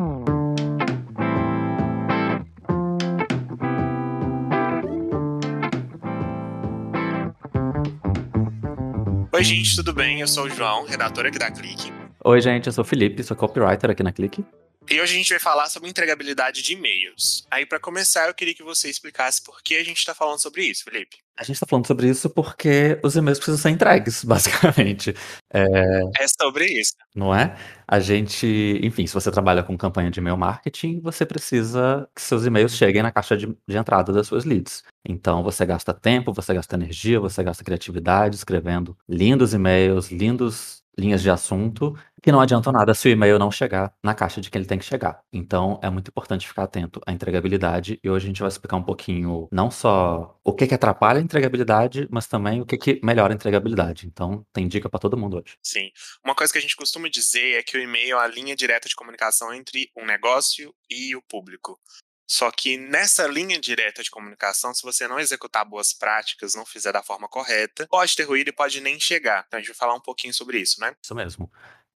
Oi, gente, tudo bem? Eu sou o João, redator aqui da Clique. Oi, gente, eu sou o Felipe, sou copywriter aqui na Clique. E hoje a gente vai falar sobre entregabilidade de e-mails. Aí, para começar, eu queria que você explicasse por que a gente está falando sobre isso, Felipe. A gente está falando sobre isso porque os e-mails precisam ser entregues, basicamente. É... é sobre isso. Não é? A gente, enfim, se você trabalha com campanha de e-mail marketing, você precisa que seus e-mails cheguem na caixa de, de entrada das suas leads. Então você gasta tempo, você gasta energia, você gasta criatividade escrevendo lindos e-mails, lindos linhas de assunto que não adiantam nada se o e-mail não chegar na caixa de que ele tem que chegar. Então, é muito importante ficar atento à entregabilidade e hoje a gente vai explicar um pouquinho não só o que, que atrapalha a entregabilidade, mas também o que, que melhora a entregabilidade. Então, tem dica para todo mundo hoje. Sim. Uma coisa que a gente costuma dizer é que o e-mail é a linha direta de comunicação entre um negócio e o público. Só que nessa linha direta de comunicação, se você não executar boas práticas, não fizer da forma correta, pode ter ruído e pode nem chegar. Então a gente vai falar um pouquinho sobre isso, né? Isso mesmo.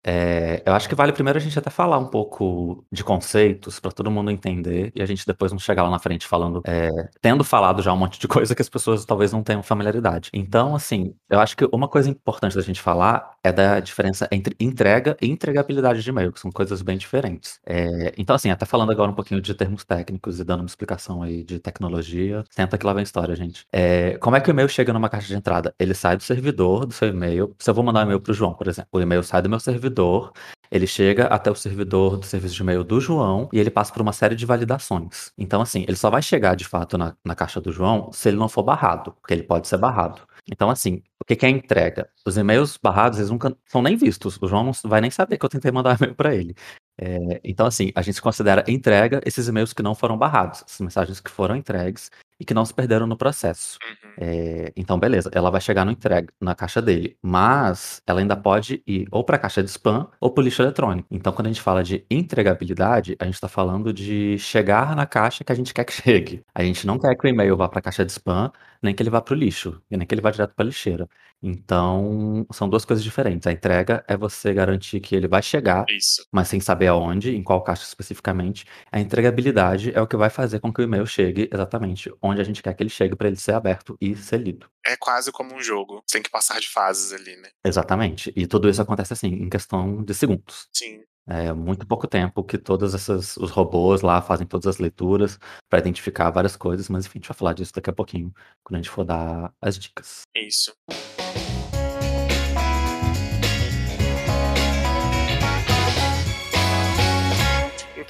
É, eu acho que vale primeiro a gente até falar um pouco de conceitos para todo mundo entender e a gente depois não chegar lá na frente falando, é, tendo falado já um monte de coisa que as pessoas talvez não tenham familiaridade. Então, assim, eu acho que uma coisa importante da gente falar é da diferença entre entrega e entregabilidade de e-mail, que são coisas bem diferentes. É, então, assim, até falando agora um pouquinho de termos técnicos e dando uma explicação aí de tecnologia, senta que lá vem a história, gente. É, como é que o e-mail chega numa caixa de entrada? Ele sai do servidor do seu e-mail. Se eu vou mandar um e-mail para o João, por exemplo, o e-mail sai do meu servidor servidor, ele chega até o servidor do serviço de e-mail do João e ele passa por uma série de validações. Então, assim, ele só vai chegar de fato na, na caixa do João se ele não for barrado, porque ele pode ser barrado. Então, assim, o que, é entrega? Os e-mails barrados, eles nunca são nem vistos. O João não vai nem saber que eu tentei mandar e-mail para ele. É, então, assim, a gente considera entrega esses e-mails que não foram barrados, as mensagens que foram entregues e que não se perderam no processo. Uhum. É, então, beleza, ela vai chegar no entrega, na caixa dele, mas ela ainda pode ir ou para a caixa de spam ou para o lixo eletrônico. Então, quando a gente fala de entregabilidade, a gente está falando de chegar na caixa que a gente quer que chegue. A gente não quer que o e-mail vá para a caixa de spam, nem que ele vá para o lixo, nem que ele vá direto para a lixeira. Então, são duas coisas diferentes. A entrega é você garantir que ele vai chegar, Isso. mas sem saber aonde, em qual caixa especificamente. A entregabilidade é o que vai fazer com que o e-mail chegue exatamente onde a gente quer que ele chegue para ele ser aberto e ser lido. É quase como um jogo, tem que passar de fases ali, né? Exatamente. E tudo isso acontece assim, em questão de segundos. Sim. É muito pouco tempo que todos esses, os robôs lá fazem todas as leituras para identificar várias coisas, mas enfim, a gente vai falar disso daqui a pouquinho, quando a gente for dar as dicas. Isso.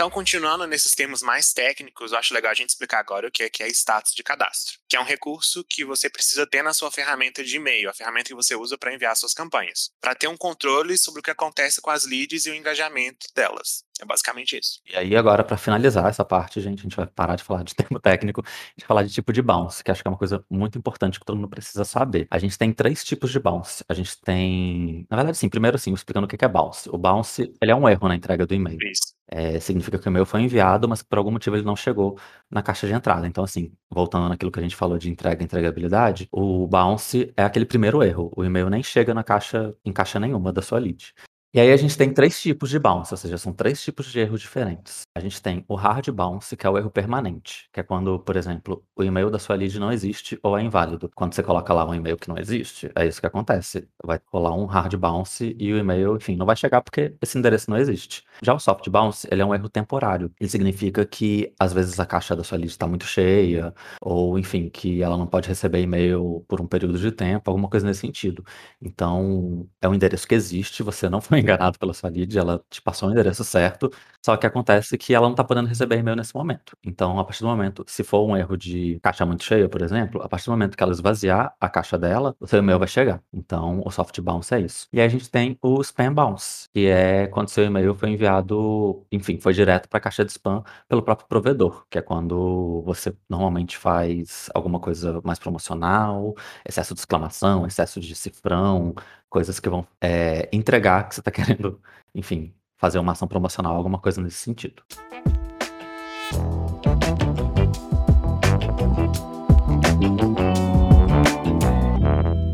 Então, continuando nesses termos mais técnicos, eu acho legal a gente explicar agora o que é, que é status de cadastro, que é um recurso que você precisa ter na sua ferramenta de e-mail, a ferramenta que você usa para enviar suas campanhas, para ter um controle sobre o que acontece com as leads e o engajamento delas. É basicamente isso. E aí, agora, para finalizar essa parte, gente, a gente vai parar de falar de termo técnico, vai falar de tipo de bounce, que acho que é uma coisa muito importante que todo mundo precisa saber. A gente tem três tipos de bounce. A gente tem. Na verdade, sim, primeiro, sim, explicando o que é bounce. O bounce, ele é um erro na entrega do e-mail. Isso. É, significa que o e-mail foi enviado, mas por algum motivo ele não chegou na caixa de entrada. Então, assim, voltando naquilo que a gente falou de entrega e entregabilidade, o bounce é aquele primeiro erro. O e-mail nem chega na caixa, em caixa nenhuma da sua lead. E aí a gente tem três tipos de bounce, ou seja, são três tipos de erros diferentes. A gente tem o hard bounce, que é o erro permanente, que é quando, por exemplo, o e-mail da sua lead não existe ou é inválido. Quando você coloca lá um e-mail que não existe, é isso que acontece. Vai rolar um hard bounce e o e-mail, enfim, não vai chegar porque esse endereço não existe. Já o soft bounce, ele é um erro temporário. Ele significa que às vezes a caixa da sua lead está muito cheia, ou enfim, que ela não pode receber e-mail por um período de tempo, alguma coisa nesse sentido. Então, é um endereço que existe, você não foi enganado pela sua lead, ela te passou o endereço certo, só que acontece que ela não está podendo receber e-mail nesse momento. Então, a partir do momento, se for um erro de caixa muito cheia, por exemplo, a partir do momento que ela esvaziar a caixa dela, o seu e-mail vai chegar. Então, o soft bounce é isso. E aí a gente tem o spam bounce, que é quando seu e-mail foi enviado, enfim, foi direto para a caixa de spam pelo próprio provedor, que é quando você normalmente faz alguma coisa mais promocional, excesso de exclamação, excesso de cifrão, coisas que vão é, entregar que você está querendo, enfim, fazer uma ação promocional, alguma coisa nesse sentido.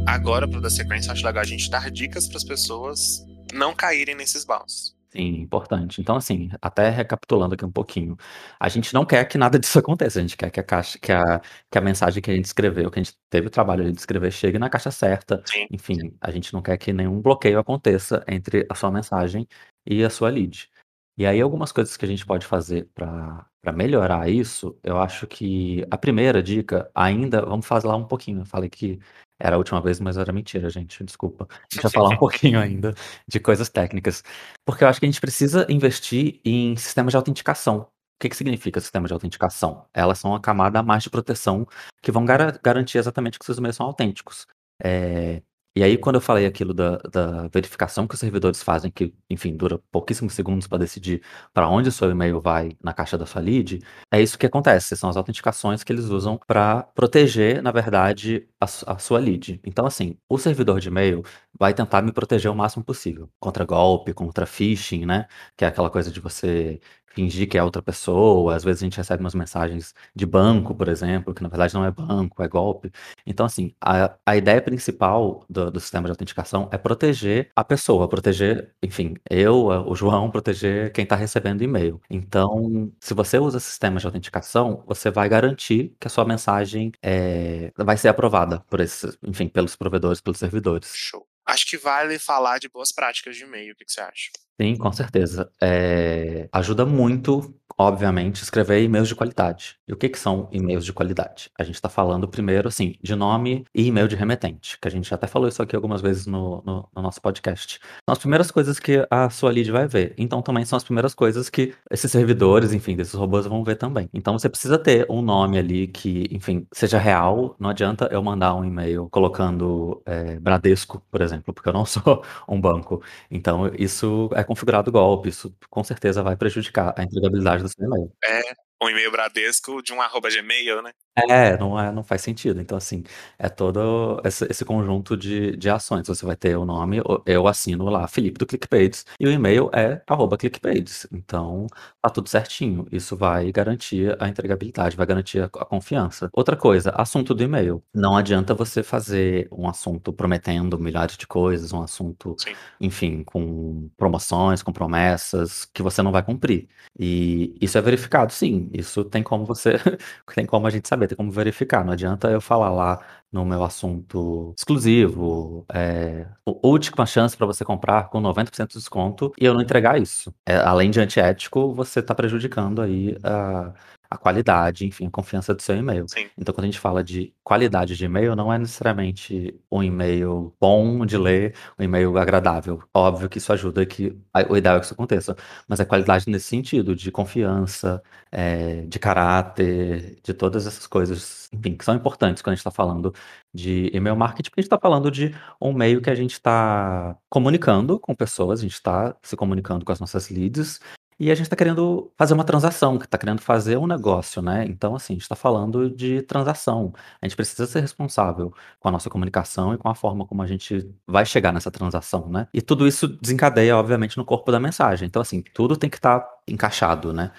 Agora, para dar sequência, acho legal a gente dar dicas para as pessoas não caírem nesses bounces. Sim, importante. Então, assim, até recapitulando aqui um pouquinho, a gente não quer que nada disso aconteça, a gente quer que a caixa que a que a mensagem que a gente escreveu, que a gente teve o trabalho ali de escrever, chegue na caixa certa. Sim. Enfim, a gente não quer que nenhum bloqueio aconteça entre a sua mensagem e a sua lead. E aí algumas coisas que a gente pode fazer para melhorar isso, eu acho que a primeira dica ainda vamos falar um pouquinho, eu falei que era a última vez, mas era mentira, gente, desculpa. A gente vai falar um pouquinho ainda de coisas técnicas, porque eu acho que a gente precisa investir em sistemas de autenticação. O que que significa sistema de autenticação? Elas são uma camada a mais de proteção que vão gara garantir exatamente que seus e-mails são autênticos. Eh, e aí quando eu falei aquilo da da verificação que os servidores fazem, que, enfim, dura pouquíssimos segundos para decidir para onde o seu e-mail vai na caixa da sua lead, é isso que acontece, são as autenticações que eles usam para proteger, na verdade, a a sua lead. Então, assim, o servidor de e-mail vai tentar me proteger o máximo possível, contra golpe, contra phishing, né, que é aquela coisa de você fingir que é outra pessoa, às vezes a gente recebe umas mensagens de banco, por exemplo, que na verdade não é banco, é golpe. Então, assim, a a ideia principal do do sistema de autenticação é proteger a pessoa, proteger, enfim, eu, o João, proteger quem está recebendo e-mail. Então, se você usa sistemas de autenticação, você vai garantir que a sua mensagem, eh, vai ser aprovada por esses enfim, pelos provedores, pelos servidores. Show. Acho que vale falar de boas práticas de e-mail, o que que você acha? Sim, com certeza. Eh, ajuda muito, obviamente, escrever e-mails de qualidade. E o que que são e-mails de qualidade? A gente tá falando primeiro, assim, de nome e e-mail de remetente, que a gente até falou isso aqui algumas vezes no no no nosso podcast. São as primeiras coisas que a sua lead vai ver, então também são as primeiras coisas que esses servidores, enfim, desses robôs vão ver também. Então você precisa ter um nome ali que, enfim, seja real, não adianta eu mandar um e-mail colocando, eh, Bradesco, por exemplo, porque eu não sou um banco. Então isso é configurado golpe, isso com certeza vai prejudicar a entregabilidade do É, um e-mail Bradesco de um arroba Gmail, né. É, não é não faz sentido. Então, assim, é todo esse esse conjunto de de ações. Você vai ter o nome, o eu assino lá Felipe do ClickPages e o e-mail é arroba @clickpages. Então, tá tudo certinho. Isso vai garantir a entregabilidade, vai garantir a a confiança. Outra coisa, assunto do e-mail. Não adianta você fazer um assunto prometendo milhares de coisas, um assunto, Sim. enfim, com promoções, com promessas que você não vai cumprir. E isso é verificado sim, isso tem como você tem como a gente saber, tem como verificar, não adianta eu falar lá no meu assunto exclusivo, u última chance pra você comprar com 90% de desconto e eu não entregar isso. Eh, além de antiético, você tá prejudicando aí a a qualidade, enfim, a confiança do seu e-mail. Sim. Então quando a gente fala de qualidade de e-mail, não é necessariamente um e-mail bom de ler, um e-mail agradável. Óbvio que isso ajuda que o ideal é que isso aconteça, mas é qualidade nesse sentido, de confiança, eh, de caráter, de todas essas coisas, enfim, que são importantes quando a gente tá falando de e-mail marketing, porque a gente tá falando de um meio que a gente tá comunicando com pessoas, a gente tá se comunicando com as nossas leads, e a gente tá querendo fazer uma transação, que tá querendo fazer um negócio, né. Então, assim, a gente tá falando de transação. A gente precisa ser responsável com a nossa comunicação e com a forma como a gente vai chegar nessa transação, né. E tudo isso desencadeia, obviamente, no corpo da mensagem. Então, assim, tudo tem que tá encaixado, né.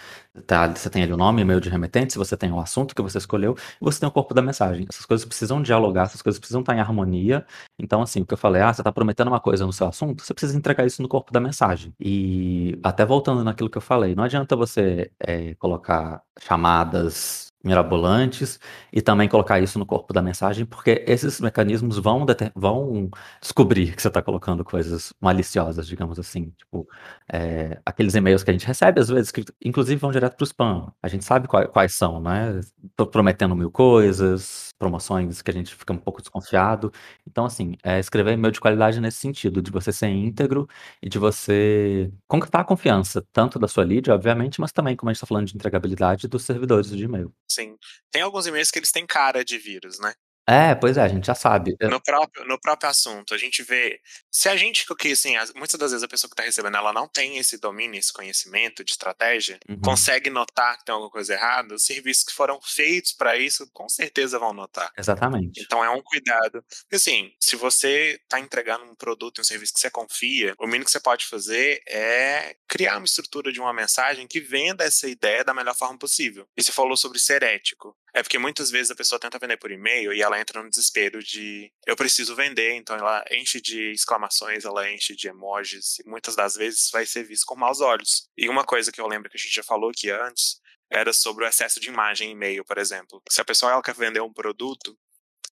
Tá você tem ali o nome, e-mail de remetente, você tem o assunto que você escolheu e você tem o corpo da mensagem. Essas coisas precisam dialogar, essas coisas precisam estar em harmonia. Então, assim, o que eu falei: "Ah, você tá prometendo uma coisa no seu assunto", você precisa entregar isso no corpo da mensagem. E até voltando naquilo que eu falei, não adianta você, eh, colocar chamadas mirabolantes e também colocar isso no corpo da mensagem, porque esses mecanismos vão vão descobrir que você tá colocando coisas maliciosas, digamos assim, tipo, eh, aqueles e-mails que a gente recebe, às vezes, que inclusive vão direto para o spam. A gente sabe qua quais são, né, tô prometendo 1000 coisas, promoções que a gente fica um pouco desconfiado. Então, assim, é escrever e-mail de qualidade nesse sentido, de você ser íntegro e de você conquistar a confiança, tanto da sua lead, obviamente, mas também, como a gente tá falando de entregabilidade, dos servidores de e-mail. Sim. Tem alguns e-mails que eles têm cara de vírus, né. É, pois é, a gente já sabe. Eu No próprio no próprio assunto, a gente vê se a gente que assim, as muitas das vezes a pessoa que tá recebendo, ela não tem esse domínio, esse conhecimento de estratégia, Uhum. consegue notar que tem alguma coisa errada, os serviços que foram feitos pra isso, com certeza vão notar. Exatamente. Então é um cuidado. Porque assim, se você tá entregando um produto um serviço que você confia, o mínimo que você pode fazer é criar uma estrutura de uma mensagem que venda essa ideia da melhor forma possível. E você falou sobre ser ético. É porque muitas vezes a pessoa tenta vender por e-mail e entra no desespero de eu preciso vender, então ela enche de exclamações, ela enche de emojis, e muitas das vezes vai ser visto com maus olhos. E uma coisa que eu lembro que a gente já falou aqui antes era sobre o excesso de imagem em e-mail, por exemplo. Se a pessoa ela quer vender um produto,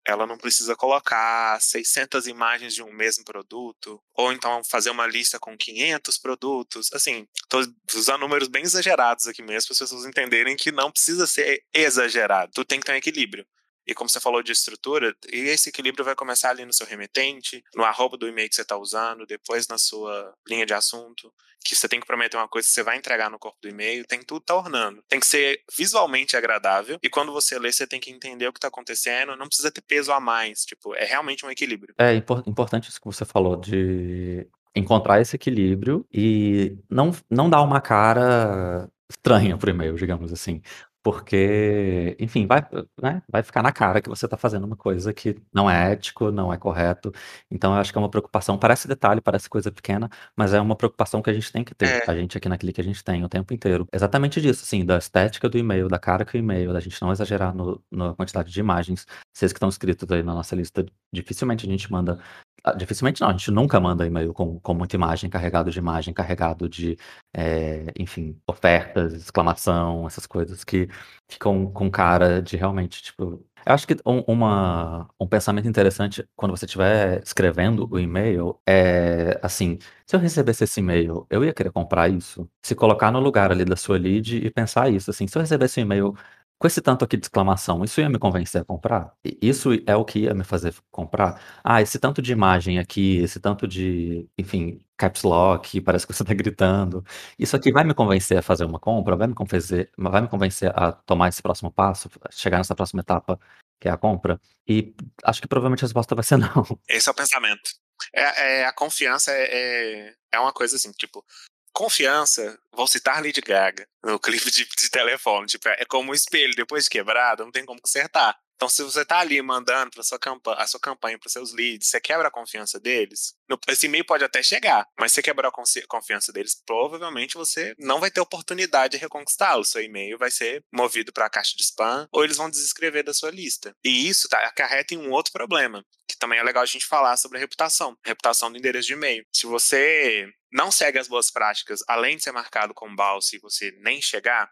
ela não precisa colocar 600 imagens de um mesmo produto, ou então fazer uma lista com 500 produtos. Assim, estou usando números bem exagerados aqui mesmo, para as pessoas entenderem que não precisa ser exagerado. Tu tem que ter um equilíbrio. E como você falou de estrutura, esse equilíbrio vai começar ali no seu remetente, no arroba do e-mail que você está usando, depois na sua linha de assunto, que você tem que prometer uma coisa que você vai entregar no corpo do e-mail, tem tudo tá ornando. Tem que ser visualmente agradável, e quando você lê, você tem que entender o que está acontecendo, não precisa ter peso a mais, tipo, é realmente um equilíbrio. É importante isso que você falou de encontrar esse equilíbrio e não, não dar uma cara estranha pro e-mail, digamos assim. Porque, enfim, vai, né, vai ficar na cara que você está fazendo uma coisa que não é ético, não é correto. Então, eu acho que é uma preocupação. Parece detalhe, parece coisa pequena, mas é uma preocupação que a gente tem que ter. É. A gente aqui na Clique, a gente tem o tempo inteiro. Exatamente disso, assim, da estética do e-mail, da cara que o e-mail, da gente não exagerar no, na quantidade de imagens. Vocês que estão inscritos aí na nossa lista, dificilmente a gente manda ah, dificilmente não, a gente nunca manda e-mail com, com muita imagem, carregado de imagem, carregado de, é, enfim, ofertas, exclamação, essas coisas que ficam com cara de realmente, tipo. Eu acho que um, uma, um pensamento interessante quando você estiver escrevendo o e-mail é assim: se eu recebesse esse e-mail, eu ia querer comprar isso? Se colocar no lugar ali da sua lead e pensar isso, assim, se eu recebesse um e-mail com esse tanto aqui de exclamação, isso ia me convencer a comprar? Isso é o que ia me fazer comprar? Ah, esse tanto de imagem aqui, esse tanto de, enfim, caps lock, parece que você está gritando. Isso aqui vai me convencer a fazer uma compra? Vai me convencer, vai me convencer a tomar esse próximo passo, chegar nessa próxima etapa, que é a compra? E acho que provavelmente a resposta vai ser não. Esse é o pensamento. É, é a confiança é, é, é uma coisa assim, tipo, confiança, vou citar Lady Gaga no clipe de, de telefone. Tipo, é como um espelho, depois de quebrado, não tem como consertar. Então, se você tá ali mandando para sua campanha, a sua campanha para seus leads, você quebra a confiança deles, esse e-mail pode até chegar, mas se quebrar a confiança deles, provavelmente você não vai ter oportunidade de reconquistá-lo. Seu e-mail vai ser movido para a caixa de spam ou eles vão desescrever da sua lista. E isso tá, acarreta em um outro problema, que também é legal a gente falar sobre a reputação, reputação do endereço de e-mail. Se você não segue as boas práticas, além de ser marcado com balsa e você nem chegar,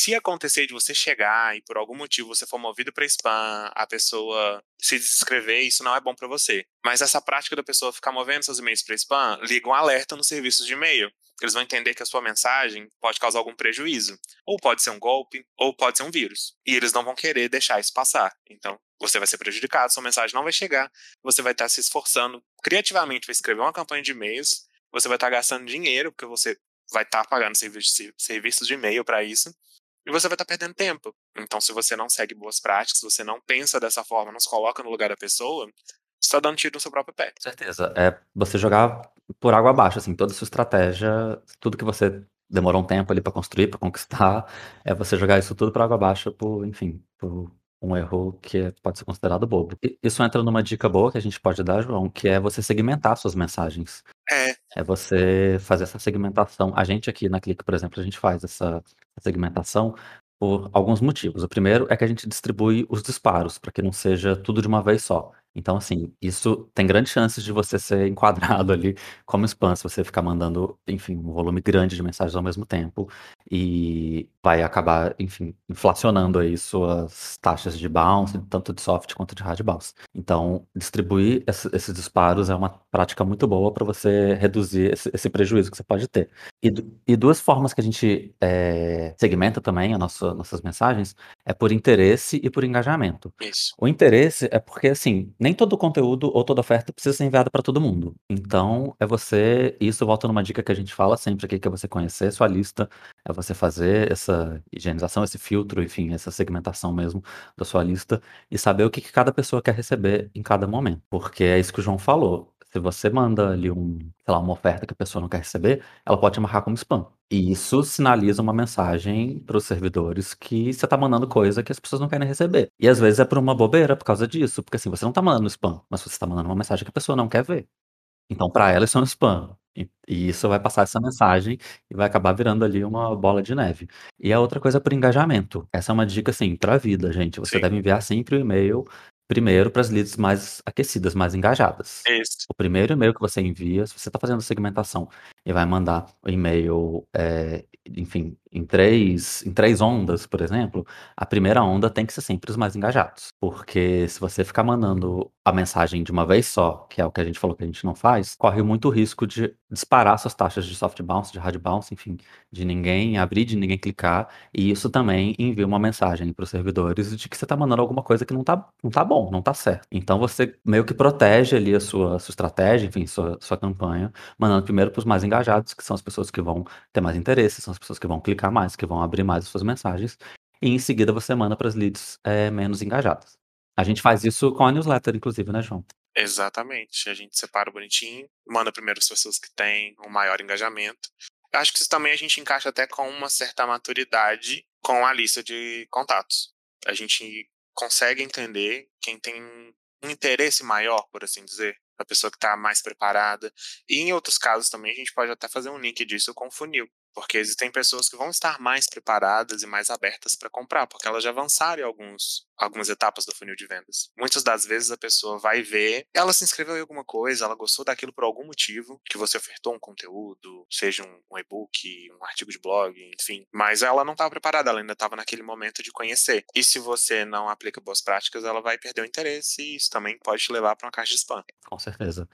se acontecer de você chegar e por algum motivo você for movido para spam, a pessoa se descrever, isso não é bom para você. Mas essa prática da pessoa ficar movendo seus e-mails para spam, liga um alerta nos serviços de e-mail. Eles vão entender que a sua mensagem pode causar algum prejuízo. Ou pode ser um golpe, ou pode ser um vírus. E eles não vão querer deixar isso passar. Então, você vai ser prejudicado, sua mensagem não vai chegar, você vai estar se esforçando criativamente para escrever uma campanha de e-mails, você vai estar gastando dinheiro, porque você vai estar pagando serviços de e-mail para isso, e você vai estar tá perdendo tempo. Então, se você não segue boas práticas, você não pensa dessa forma, não se coloca no lugar da pessoa, você está dando tiro no seu próprio pé. Certeza. É você jogar por água abaixo, assim, toda a sua estratégia, tudo que você demorou um tempo ali para construir, para conquistar, é você jogar isso tudo por água abaixo por, enfim, por um erro que pode ser considerado bobo. Isso entra numa dica boa que a gente pode dar, João, que é você segmentar suas mensagens. É. É você fazer essa segmentação. A gente aqui na Clique, por exemplo, a gente faz essa segmentação por alguns motivos. O primeiro é que a gente distribui os disparos para que não seja tudo de uma vez só. Então, assim, isso tem grandes chances de você ser enquadrado ali como spam, se você ficar mandando, enfim, um volume grande de mensagens ao mesmo tempo e vai acabar, enfim, inflacionando aí suas taxas de bounce, tanto de soft quanto de hard bounce. Então, distribuir esses disparos é uma prática muito boa para você reduzir esse, esse, prejuízo que você pode ter. E, e duas formas que a gente é, segmenta também as nossa, nossas mensagens é por interesse e por engajamento. Isso. O interesse é porque, assim, nem todo conteúdo ou toda oferta precisa ser enviada para todo mundo. Então, é você. Isso volta numa dica que a gente fala sempre aqui, que é você conhecer sua lista, é você fazer essa higienização, esse filtro, enfim, essa segmentação mesmo da sua lista e saber o que, que cada pessoa quer receber em cada momento. Porque é isso que o João falou. Se você manda ali um, sei lá, uma oferta que a pessoa não quer receber, ela pode te marcar como spam. E isso sinaliza uma mensagem para os servidores que você está mandando coisa que as pessoas não querem receber. E às vezes é por uma bobeira por causa disso, porque assim, você não está mandando spam, mas você está mandando uma mensagem que a pessoa não quer ver. Então, para ela, isso é um spam. E e isso vai passar essa mensagem e vai acabar virando ali uma bola de neve. E a outra coisa por engajamento. Essa é uma dica, assim, pra vida, gente. Você Sim. deve enviar sempre o e-mail primeiro para as leads mais aquecidas, mais engajadas. Isso. O primeiro e-mail que você envia, se você está fazendo segmentação e vai mandar o e-mail, é, enfim, em três, em três ondas, por exemplo, a primeira onda tem que ser sempre os mais engajados. Porque se você ficar mandando a mensagem de uma vez só, que é o que a gente falou que a gente não faz, corre muito risco de disparar suas taxas de soft bounce, de hard bounce, enfim, de ninguém abrir, de ninguém clicar. E isso também envia uma mensagem para os servidores de que você está mandando alguma coisa que não está não tá bom, não está certo. Então você meio que protege ali a sua, sua estratégia, enfim, sua, sua campanha, mandando primeiro para os mais engajados, que são as pessoas que vão ter mais interesse, são as pessoas que vão clicar mais, que vão abrir mais as suas mensagens. E em seguida você manda para as leads é, menos engajadas. A gente faz isso com a newsletter, inclusive, né, João? Exatamente. A gente separa bonitinho, manda primeiro as pessoas que têm um maior engajamento. Eu acho que isso também a gente encaixa até com uma certa maturidade com a lista de contatos. A gente consegue entender quem tem um interesse maior, por assim dizer, a pessoa que está mais preparada. E em outros casos também a gente pode até fazer um link disso com o funil. Porque existem pessoas que vão estar mais preparadas e mais abertas para comprar, porque elas já avançaram em alguns, algumas etapas do funil de vendas. Muitas das vezes a pessoa vai ver, ela se inscreveu em alguma coisa, ela gostou daquilo por algum motivo, que você ofertou um conteúdo, seja um, um e-book, um artigo de blog, enfim. Mas ela não estava preparada, ela ainda estava naquele momento de conhecer. E se você não aplica boas práticas, ela vai perder o interesse e isso também pode te levar para uma caixa de spam. Com certeza.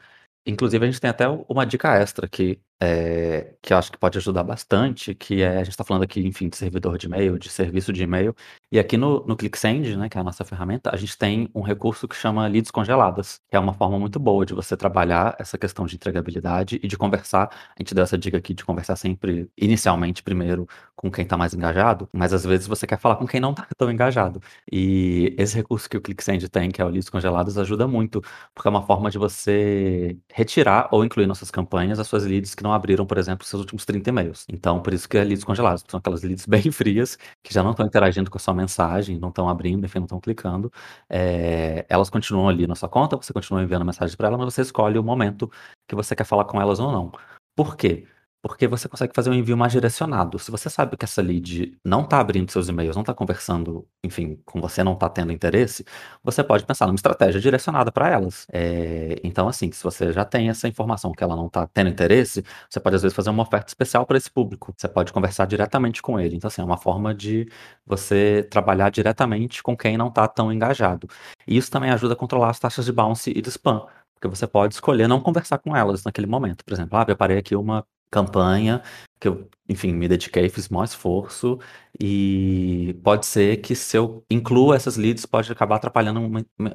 Inclusive, a gente tem até uma dica extra aqui, é, que eu acho que pode ajudar bastante, que é, a gente está falando aqui, enfim, de servidor de e-mail, de serviço de e-mail, e aqui no, no ClickSend, né, que é a nossa ferramenta, a gente tem um recurso que chama leads congeladas, que é uma forma muito boa de você trabalhar essa questão de entregabilidade e de conversar, a gente deu essa dica aqui de conversar sempre, inicialmente, primeiro, com quem está mais engajado, mas às vezes você quer falar com quem não está tão engajado, e esse recurso que o ClickSend tem, que é o leads congeladas, ajuda muito, porque é uma forma de você retirar ou incluir nossas campanhas as suas leads que não abriram, por exemplo, seus últimos 30 e-mails. Então, por isso que é leads congelados, são aquelas leads bem frias, que já não estão interagindo com a sua mensagem, não estão abrindo, enfim, não estão clicando. É, elas continuam ali na sua conta, você continua enviando mensagens para elas, mas você escolhe o momento que você quer falar com elas ou não. Por quê? Porque você consegue fazer um envio mais direcionado. Se você sabe que essa lead não está abrindo seus e-mails, não está conversando, enfim, com você, não está tendo interesse, você pode pensar numa estratégia direcionada para elas. É, então, assim, se você já tem essa informação que ela não está tendo interesse, você pode às vezes fazer uma oferta especial para esse público. Você pode conversar diretamente com ele. Então, assim, é uma forma de você trabalhar diretamente com quem não está tão engajado. E isso também ajuda a controlar as taxas de bounce e de spam. Porque você pode escolher não conversar com elas naquele momento. Por exemplo, ah, preparei aqui uma campanha que eu, enfim, me dediquei, fiz maior esforço e pode ser que se eu incluo essas leads pode acabar atrapalhando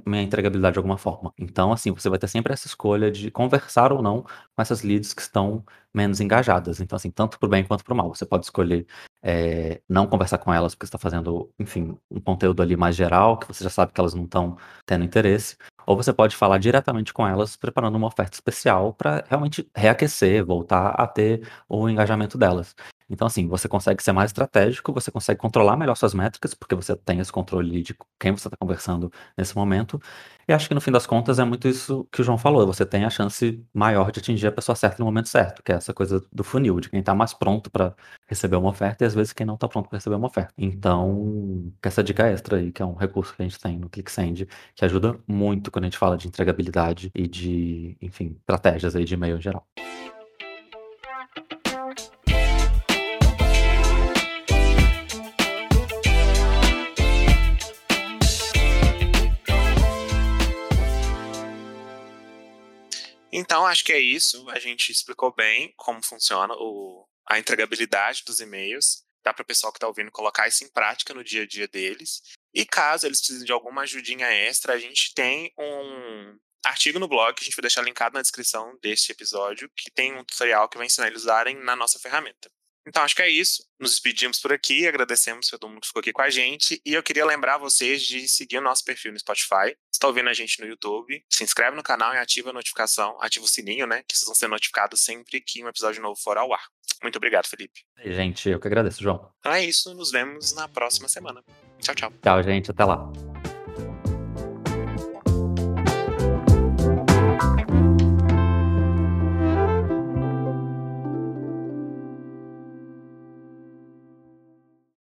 minha entregabilidade de alguma forma. Então, assim, você vai ter sempre essa escolha de conversar ou não com essas leads que estão menos engajadas. Então, assim, tanto para o bem quanto para o mal. Você pode escolher é, não conversar com elas porque está fazendo, enfim, um conteúdo ali mais geral, que você já sabe que elas não estão tendo interesse. Ou você pode falar diretamente com elas, preparando uma oferta especial para realmente reaquecer, voltar a ter o engajamento delas. Então, assim, você consegue ser mais estratégico, você consegue controlar melhor suas métricas, porque você tem esse controle de quem você está conversando nesse momento. E acho que no fim das contas é muito isso que o João falou. Você tem a chance maior de atingir a pessoa certa no momento certo, que é essa coisa do funil, de quem está mais pronto para receber uma oferta e às vezes quem não está pronto para receber uma oferta. Então, essa dica extra aí, que é um recurso que a gente tem no ClickSend, que ajuda muito quando a gente fala de entregabilidade e de, enfim, estratégias aí de e-mail em geral. Então, acho que é isso. A gente explicou bem como funciona o, a entregabilidade dos e-mails. Dá para o pessoal que está ouvindo colocar isso em prática no dia a dia deles. E caso eles precisem de alguma ajudinha extra, a gente tem um artigo no blog que a gente vai deixar linkado na descrição deste episódio, que tem um tutorial que vai ensinar eles a usarem na nossa ferramenta. Então acho que é isso. Nos despedimos por aqui, agradecemos todo mundo que ficou aqui com a gente. E eu queria lembrar vocês de seguir o nosso perfil no Spotify. Se está ouvindo a gente no YouTube, se inscreve no canal e ativa a notificação, ativa o sininho, né? Que vocês vão ser notificados sempre que um episódio novo for ao ar. Muito obrigado, Felipe. Gente, eu que agradeço, João. Então é isso, nos vemos na próxima semana. Tchau, tchau. Tchau, gente. Até lá.